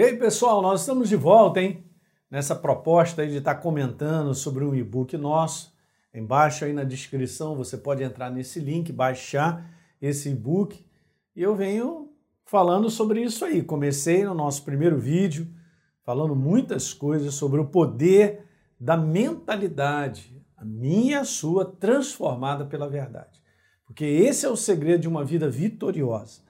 E aí, pessoal, nós estamos de volta, hein? Nessa proposta de estar comentando sobre um e-book nosso. Embaixo aí na descrição você pode entrar nesse link, baixar esse e-book. E eu venho falando sobre isso aí. Comecei no nosso primeiro vídeo falando muitas coisas sobre o poder da mentalidade, a minha e a sua, transformada pela verdade. Porque esse é o segredo de uma vida vitoriosa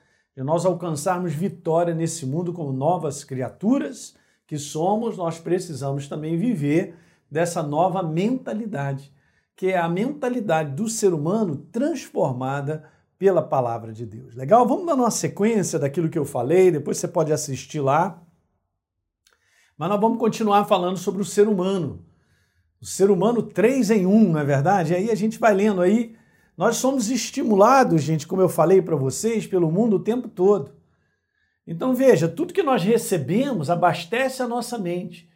nós alcançarmos vitória nesse mundo como novas criaturas que somos, nós precisamos também viver dessa nova mentalidade, que é a mentalidade do ser humano transformada pela palavra de Deus. Legal? Vamos dar uma sequência daquilo que eu falei, depois você pode assistir lá. Mas nós vamos continuar falando sobre o ser humano. O ser humano três em um, não é verdade? E aí a gente vai lendo aí nós somos estimulados, gente, como eu falei para vocês, pelo mundo o tempo todo. Então veja, tudo que nós recebemos abastece a nossa mente.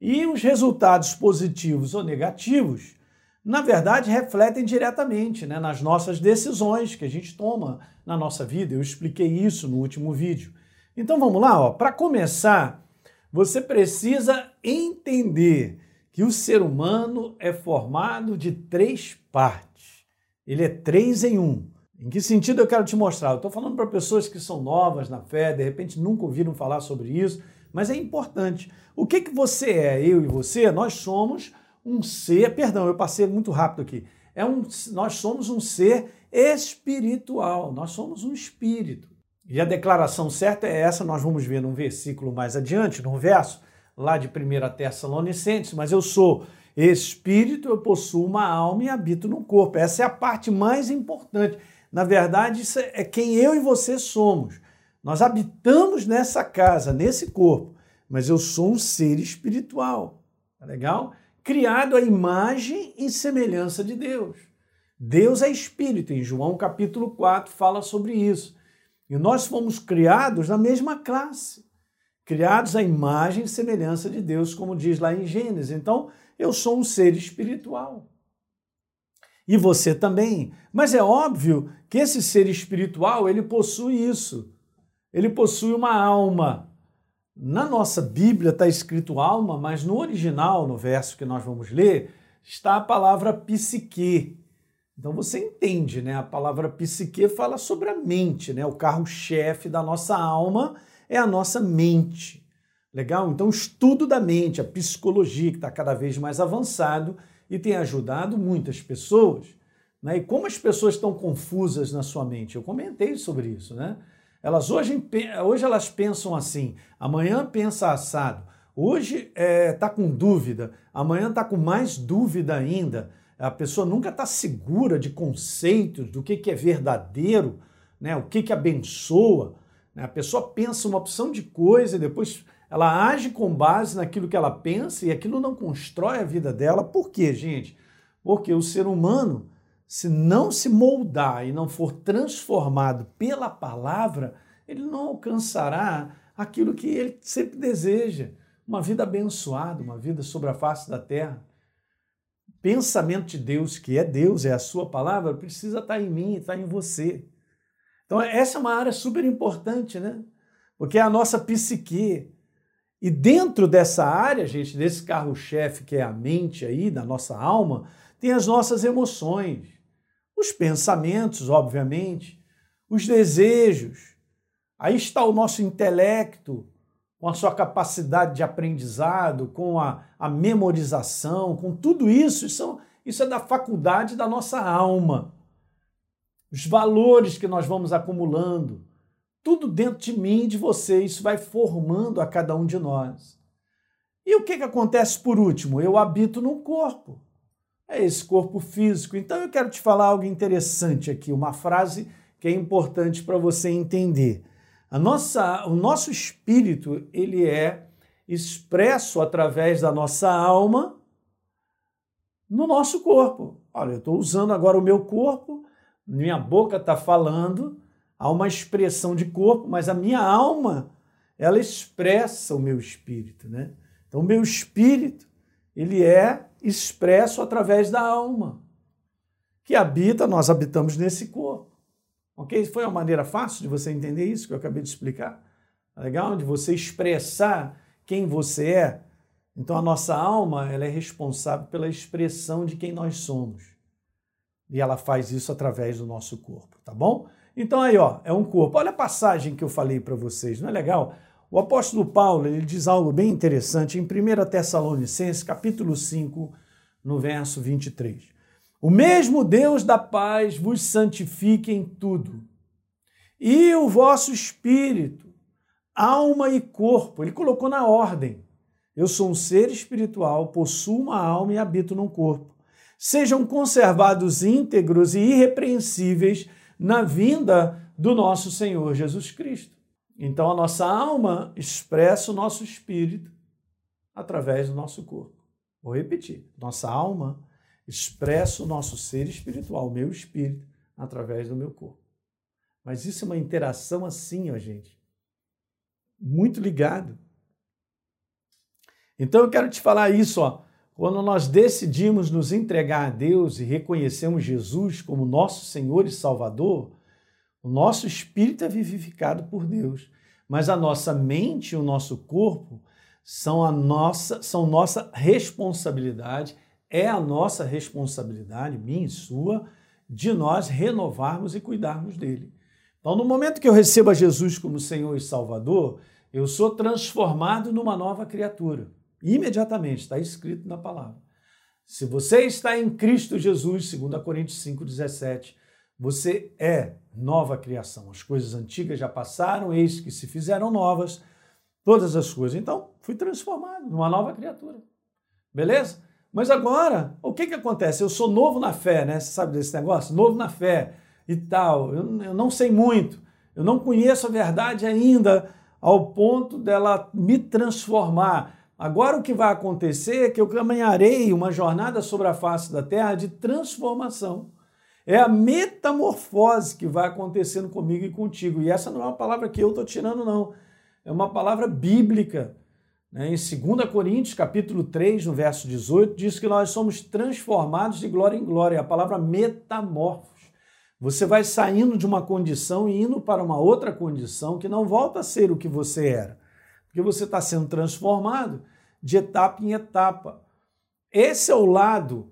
E os resultados positivos ou negativos, na verdade, refletem diretamente né, nas nossas decisões que a gente toma na nossa vida. Eu expliquei isso no último vídeo. Então vamos lá, para começar, você precisa entender que o ser humano é formado de três partes. Ele é três em um. Em que sentido eu quero te mostrar? Eu estou falando para pessoas que são novas na fé, de repente nunca ouviram falar sobre isso, mas é importante. O que, que você é, eu e você? Nós somos um ser, perdão, eu passei muito rápido aqui. É um, nós somos um ser espiritual, nós somos um espírito. E a declaração certa é essa, nós vamos ver num versículo mais adiante, num verso lá de 1 Tessalonicenses, mas eu sou Espírito, eu possuo uma alma e habito no corpo. Essa é a parte mais importante. Na verdade, isso é quem eu e você somos. Nós habitamos nessa casa, nesse corpo, mas eu sou um ser espiritual. Tá legal? Criado à imagem e semelhança de Deus. Deus é espírito, em João capítulo 4 fala sobre isso. E nós fomos criados na mesma classe, criados à imagem e semelhança de Deus, como diz lá em Gênesis. Então, eu sou um ser espiritual. E você também. Mas é óbvio que esse ser espiritual, ele possui isso. Ele possui uma alma. Na nossa Bíblia está escrito alma, mas no original, no verso que nós vamos ler, está a palavra psique. Então você entende, né? A palavra psique fala sobre a mente, né? O carro-chefe da nossa alma é a nossa mente. Legal? Então, o estudo da mente, a psicologia, que está cada vez mais avançado e tem ajudado muitas pessoas. Né? E como as pessoas estão confusas na sua mente? Eu comentei sobre isso, né? Elas hoje, hoje elas pensam assim, amanhã pensa assado, hoje está é, tá com dúvida, amanhã está com mais dúvida ainda. A pessoa nunca está segura de conceitos, do que, que é verdadeiro, né? o que, que abençoa. Né? A pessoa pensa uma opção de coisa e depois ela age com base naquilo que ela pensa e aquilo não constrói a vida dela. Por quê, gente? Porque o ser humano, se não se moldar e não for transformado pela palavra, ele não alcançará aquilo que ele sempre deseja, uma vida abençoada, uma vida sobre a face da terra. Pensamento de Deus, que é Deus, é a sua palavra, precisa estar em mim, estar em você. Então, essa é uma área super importante, né? Porque é a nossa psique, e dentro dessa área, gente, desse carro-chefe que é a mente aí, da nossa alma, tem as nossas emoções, os pensamentos, obviamente, os desejos. Aí está o nosso intelecto, com a sua capacidade de aprendizado, com a, a memorização, com tudo isso, isso, isso é da faculdade da nossa alma. Os valores que nós vamos acumulando, tudo dentro de mim e de você, isso vai formando a cada um de nós. E o que, que acontece por último? Eu habito num corpo. É esse corpo físico. Então eu quero te falar algo interessante aqui, uma frase que é importante para você entender. A nossa, o nosso espírito, ele é expresso através da nossa alma no nosso corpo. Olha, eu estou usando agora o meu corpo, minha boca está falando, há uma expressão de corpo, mas a minha alma, ela expressa o meu espírito, né? Então, o meu espírito, ele é expresso através da alma, que habita, nós habitamos nesse corpo. Ok? Foi uma maneira fácil de você entender isso que eu acabei de explicar? Tá legal? De você expressar quem você é. Então a nossa alma ela é responsável pela expressão de quem nós somos. E ela faz isso através do nosso corpo, tá bom? Então aí, ó, é um corpo. Olha a passagem que eu falei para vocês, não é legal? O apóstolo Paulo, ele diz algo bem interessante em 1 Tessalonicenses, capítulo 5, no verso 23. O mesmo Deus da paz vos santifique em tudo. E o vosso espírito, alma e corpo, ele colocou na ordem. Eu sou um ser espiritual, possuo uma alma e habito num corpo. Sejam conservados íntegros e irrepreensíveis na vinda do nosso Senhor Jesus Cristo. Então a nossa alma expressa o nosso espírito através do nosso corpo. Vou repetir. Nossa alma expressa o nosso ser espiritual, o meu espírito, através do meu corpo. Mas isso é uma interação assim, ó, gente. Muito ligado. Então eu quero te falar isso, ó. Quando nós decidimos nos entregar a Deus e reconhecemos Jesus como nosso Senhor e Salvador, o nosso espírito é vivificado por Deus, mas a nossa mente e o nosso corpo são a nossa, são nossa responsabilidade, é a nossa responsabilidade, minha e sua, de nós renovarmos e cuidarmos dele. Então, no momento que eu recebo a Jesus como Senhor e Salvador, eu sou transformado numa nova criatura. Imediatamente, está escrito na palavra. Se você está em Cristo Jesus, 2 Coríntios 5,17, você é nova criação. As coisas antigas já passaram, eis que se fizeram novas, todas as coisas. Então, fui transformado numa nova criatura. Beleza? Mas agora, o que, que acontece? Eu sou novo na fé, né? Você sabe desse negócio? Novo na fé e tal. Eu, eu não sei muito. Eu não conheço a verdade ainda ao ponto dela me transformar. Agora o que vai acontecer é que eu caminharei uma jornada sobre a face da terra de transformação. É a metamorfose que vai acontecendo comigo e contigo. E essa não é uma palavra que eu estou tirando, não. É uma palavra bíblica. Né? Em 2 Coríntios, capítulo 3, no verso 18, diz que nós somos transformados de glória em glória. É a palavra metamorfos. Você vai saindo de uma condição e indo para uma outra condição que não volta a ser o que você era. Porque você está sendo transformado de etapa em etapa. Esse é o lado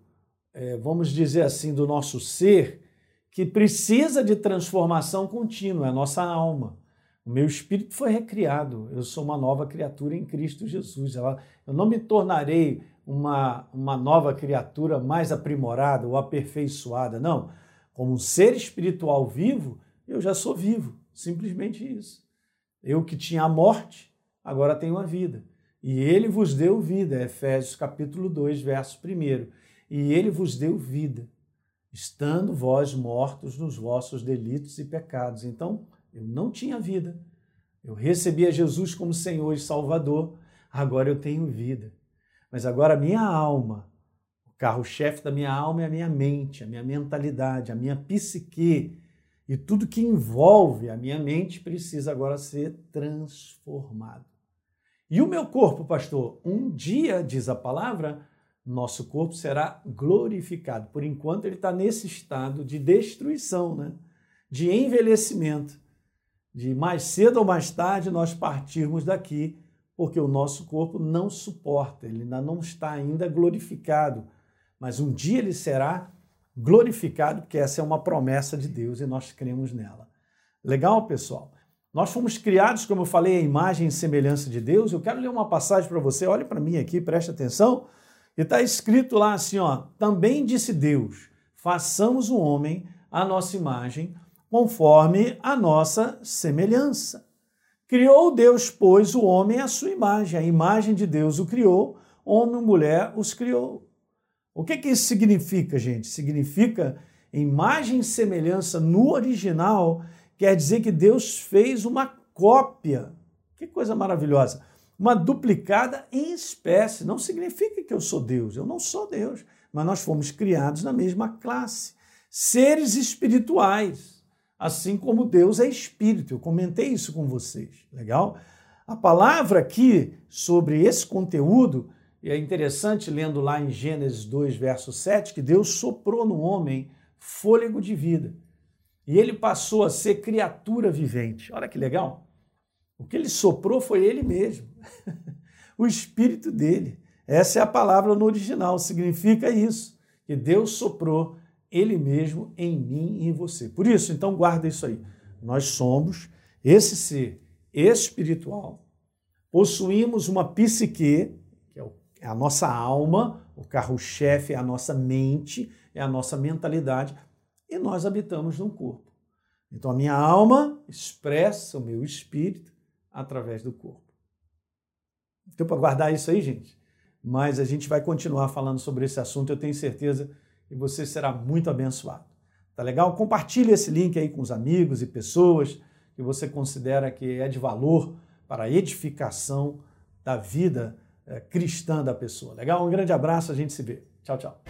é, vamos dizer assim, do nosso ser, que precisa de transformação contínua, é a nossa alma. O meu espírito foi recriado, eu sou uma nova criatura em Cristo Jesus. Eu não me tornarei uma, uma nova criatura mais aprimorada ou aperfeiçoada, não. Como um ser espiritual vivo, eu já sou vivo, simplesmente isso. Eu que tinha a morte, agora tenho a vida. E ele vos deu vida, Efésios capítulo 2, verso 1 e ele vos deu vida, estando vós mortos nos vossos delitos e pecados. Então, eu não tinha vida. Eu recebia Jesus como Senhor e Salvador, agora eu tenho vida. Mas agora a minha alma, o carro-chefe da minha alma é a minha mente, a minha mentalidade, a minha psique. E tudo que envolve a minha mente precisa agora ser transformado. E o meu corpo, pastor? Um dia, diz a palavra, nosso corpo será glorificado. Por enquanto, ele está nesse estado de destruição, né? de envelhecimento, de mais cedo ou mais tarde nós partirmos daqui, porque o nosso corpo não suporta, ele ainda não está ainda glorificado. Mas um dia ele será glorificado, porque essa é uma promessa de Deus e nós cremos nela. Legal, pessoal? Nós fomos criados, como eu falei, a imagem e semelhança de Deus. Eu quero ler uma passagem para você, olhe para mim aqui, preste atenção. E está escrito lá assim, ó, também disse Deus, façamos o homem à nossa imagem, conforme a nossa semelhança. Criou Deus, pois, o homem à sua imagem, a imagem de Deus o criou, homem e mulher os criou. O que, que isso significa, gente? Significa imagem e semelhança no original, quer dizer que Deus fez uma cópia. Que coisa maravilhosa! uma duplicada em espécie. Não significa que eu sou Deus, eu não sou Deus, mas nós fomos criados na mesma classe. Seres espirituais, assim como Deus é espírito. Eu comentei isso com vocês, legal? A palavra aqui sobre esse conteúdo, e é interessante lendo lá em Gênesis 2, verso 7, que Deus soprou no homem fôlego de vida. E ele passou a ser criatura vivente. Olha que legal. O que ele soprou foi ele mesmo, o espírito dele. Essa é a palavra no original, significa isso, que Deus soprou ele mesmo em mim e em você. Por isso, então guarda isso aí. Nós somos esse ser espiritual, possuímos uma psique, que é, é a nossa alma, o carro-chefe é a nossa mente, é a nossa mentalidade, e nós habitamos num corpo. Então a minha alma expressa o meu espírito através do corpo. Então, para guardar isso aí, gente. Mas a gente vai continuar falando sobre esse assunto, eu tenho certeza que você será muito abençoado. Tá legal? Compartilhe esse link aí com os amigos e pessoas que você considera que é de valor para a edificação da vida cristã da pessoa. Legal? Um grande abraço, a gente se vê. Tchau, tchau.